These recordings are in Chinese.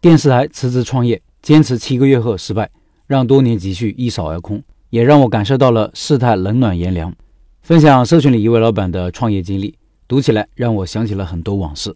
电视台辞职创业，坚持七个月后失败，让多年积蓄一扫而空，也让我感受到了世态冷暖炎凉。分享社群里一位老板的创业经历，读起来让我想起了很多往事。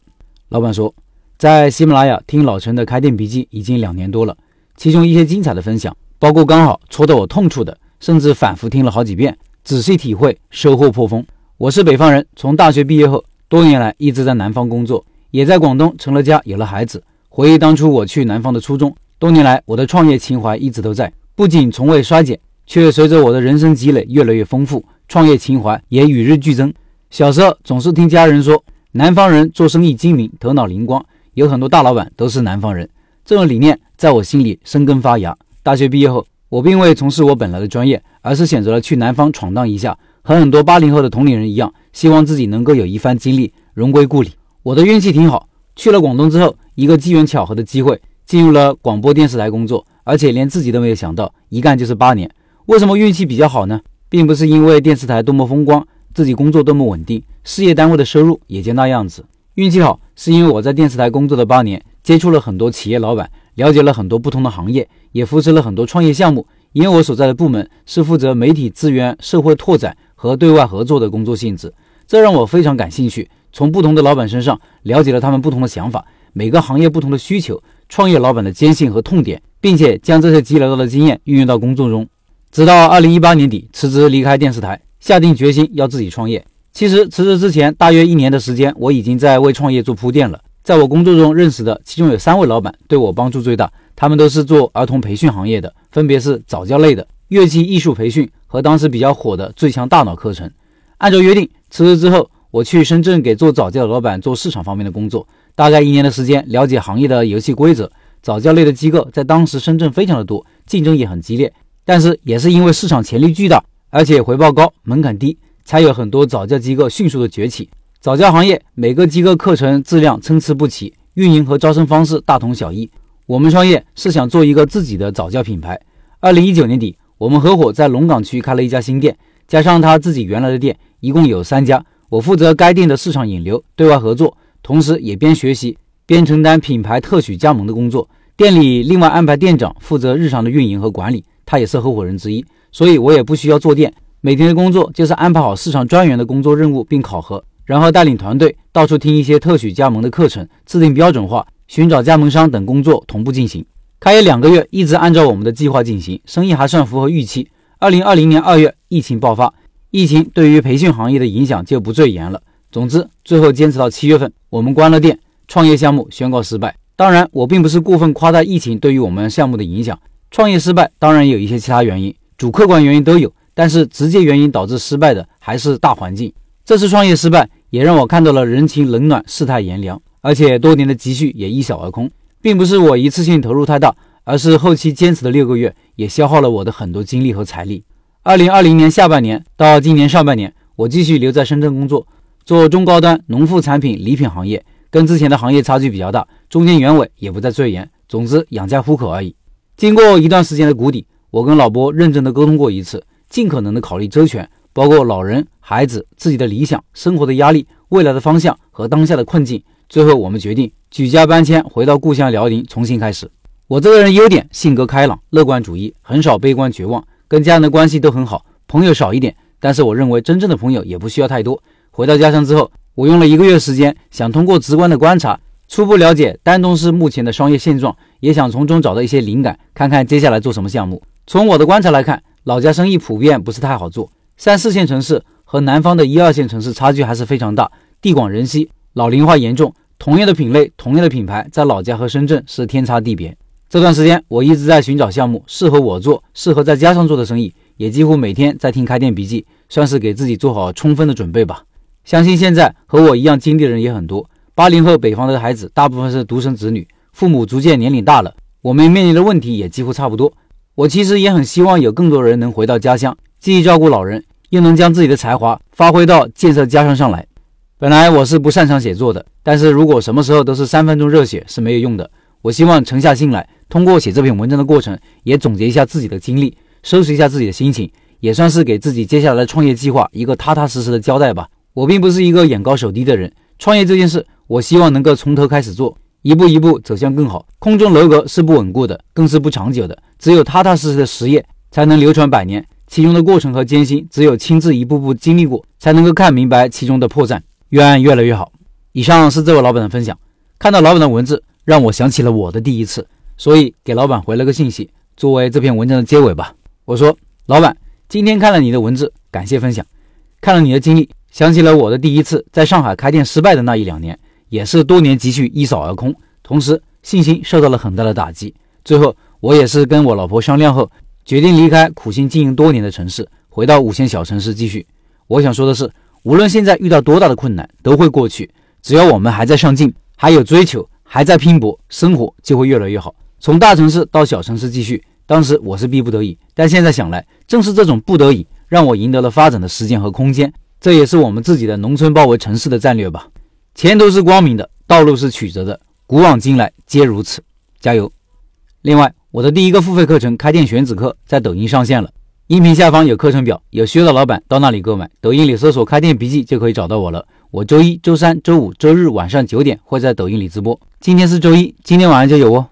老板说，在喜马拉雅听老陈的开店笔记已经两年多了，其中一些精彩的分享，包括刚好戳到我痛处的，甚至反复听了好几遍，仔细体会，收获颇丰。我是北方人，从大学毕业后，多年来一直在南方工作，也在广东成了家，有了孩子。回忆当初我去南方的初衷，多年来我的创业情怀一直都在，不仅从未衰减，却随着我的人生积累越来越丰富，创业情怀也与日俱增。小时候总是听家人说，南方人做生意精明，头脑灵光，有很多大老板都是南方人。这种理念在我心里生根发芽。大学毕业后，我并未从事我本来的专业，而是选择了去南方闯荡一下，和很多八零后的同龄人一样，希望自己能够有一番经历，荣归故里。我的运气挺好。去了广东之后，一个机缘巧合的机会，进入了广播电视台工作，而且连自己都没有想到，一干就是八年。为什么运气比较好呢？并不是因为电视台多么风光，自己工作多么稳定，事业单位的收入也就那样子。运气好，是因为我在电视台工作的八年，接触了很多企业老板，了解了很多不同的行业，也扶持了很多创业项目。因为我所在的部门是负责媒体资源、社会拓展和对外合作的工作性质，这让我非常感兴趣。从不同的老板身上了解了他们不同的想法，每个行业不同的需求，创业老板的艰辛和痛点，并且将这些积累到的经验运用到工作中。直到二零一八年底辞职离开电视台，下定决心要自己创业。其实辞职之前大约一年的时间，我已经在为创业做铺垫了。在我工作中认识的，其中有三位老板对我帮助最大，他们都是做儿童培训行业的，分别是早教类的乐器艺术培训和当时比较火的最强大脑课程。按照约定，辞职之后。我去深圳给做早教的老板做市场方面的工作，大概一年的时间，了解行业的游戏规则。早教类的机构在当时深圳非常的多，竞争也很激烈。但是也是因为市场潜力巨大，而且回报高、门槛低，才有很多早教机构迅速的崛起。早教行业每个机构课程质量参差不齐，运营和招生方式大同小异。我们创业是想做一个自己的早教品牌。二零一九年底，我们合伙在龙岗区开了一家新店，加上他自己原来的店，一共有三家。我负责该店的市场引流、对外合作，同时也边学习边承担品牌特许加盟的工作。店里另外安排店长负责日常的运营和管理，他也是合伙人之一，所以我也不需要做店。每天的工作就是安排好市场专员的工作任务并考核，然后带领团队到处听一些特许加盟的课程，制定标准化，寻找加盟商等工作同步进行。开业两个月，一直按照我们的计划进行，生意还算符合预期。二零二零年二月，疫情爆发。疫情对于培训行业的影响就不赘言了。总之，最后坚持到七月份，我们关了店，创业项目宣告失败。当然，我并不是过分夸大疫情对于我们项目的影响。创业失败当然有一些其他原因，主客观原因都有，但是直接原因导致失败的还是大环境。这次创业失败也让我看到了人情冷暖、世态炎凉，而且多年的积蓄也一扫而空。并不是我一次性投入太大，而是后期坚持的六个月也消耗了我的很多精力和财力。二零二零年下半年到今年上半年，我继续留在深圳工作，做中高端农副产品礼品行业，跟之前的行业差距比较大，中间原委也不再赘言。总之，养家糊口而已。经过一段时间的谷底，我跟老波认真的沟通过一次，尽可能的考虑周全，包括老人、孩子、自己的理想、生活的压力、未来的方向和当下的困境。最后，我们决定举家搬迁，回到故乡辽宁，重新开始。我这个人优点，性格开朗、乐观主义，很少悲观绝望。跟家人的关系都很好，朋友少一点，但是我认为真正的朋友也不需要太多。回到家乡之后，我用了一个月时间，想通过直观的观察，初步了解丹东市目前的商业现状，也想从中找到一些灵感，看看接下来做什么项目。从我的观察来看，老家生意普遍不是太好做，三四线城市和南方的一二线城市差距还是非常大，地广人稀，老龄化严重。同样的品类，同样的品牌，在老家和深圳是天差地别。这段时间，我一直在寻找项目适合我做、适合在家上做的生意，也几乎每天在听开店笔记，算是给自己做好充分的准备吧。相信现在和我一样经历的人也很多。八零后北方的孩子大部分是独生子女，父母逐渐年龄大了，我们面临的问题也几乎差不多。我其实也很希望有更多人能回到家乡，既照顾老人，又能将自己的才华发挥到建设家乡上来。本来我是不擅长写作的，但是如果什么时候都是三分钟热血是没有用的。我希望沉下心来，通过写这篇文章的过程，也总结一下自己的经历，收拾一下自己的心情，也算是给自己接下来的创业计划一个踏踏实实的交代吧。我并不是一个眼高手低的人，创业这件事，我希望能够从头开始做，一步一步走向更好。空中楼阁是不稳固的，更是不长久的。只有踏踏实实的实业，才能流传百年。其中的过程和艰辛，只有亲自一步步经历过，才能够看明白其中的破绽。愿越来越好。以上是这位老板的分享。看到老板的文字，让我想起了我的第一次，所以给老板回了个信息，作为这篇文章的结尾吧。我说：“老板，今天看了你的文字，感谢分享。看了你的经历，想起了我的第一次在上海开店失败的那一两年，也是多年积蓄一扫而空，同时信心受到了很大的打击。最后，我也是跟我老婆商量后。”决定离开苦心经营多年的城市，回到五线小城市继续。我想说的是，无论现在遇到多大的困难，都会过去。只要我们还在上进，还有追求，还在拼搏，生活就会越来越好。从大城市到小城市继续，当时我是逼不得已，但现在想来，正是这种不得已，让我赢得了发展的时间和空间。这也是我们自己的农村包围城市的战略吧。前途是光明的，道路是曲折的，古往今来皆如此。加油！另外。我的第一个付费课程《开店选址课》在抖音上线了，音频下方有课程表，有需要的老板到那里购买。抖音里搜索“开店笔记”就可以找到我了。我周一周三周五周日晚上九点会在抖音里直播。今天是周一，今天晚上就有哦。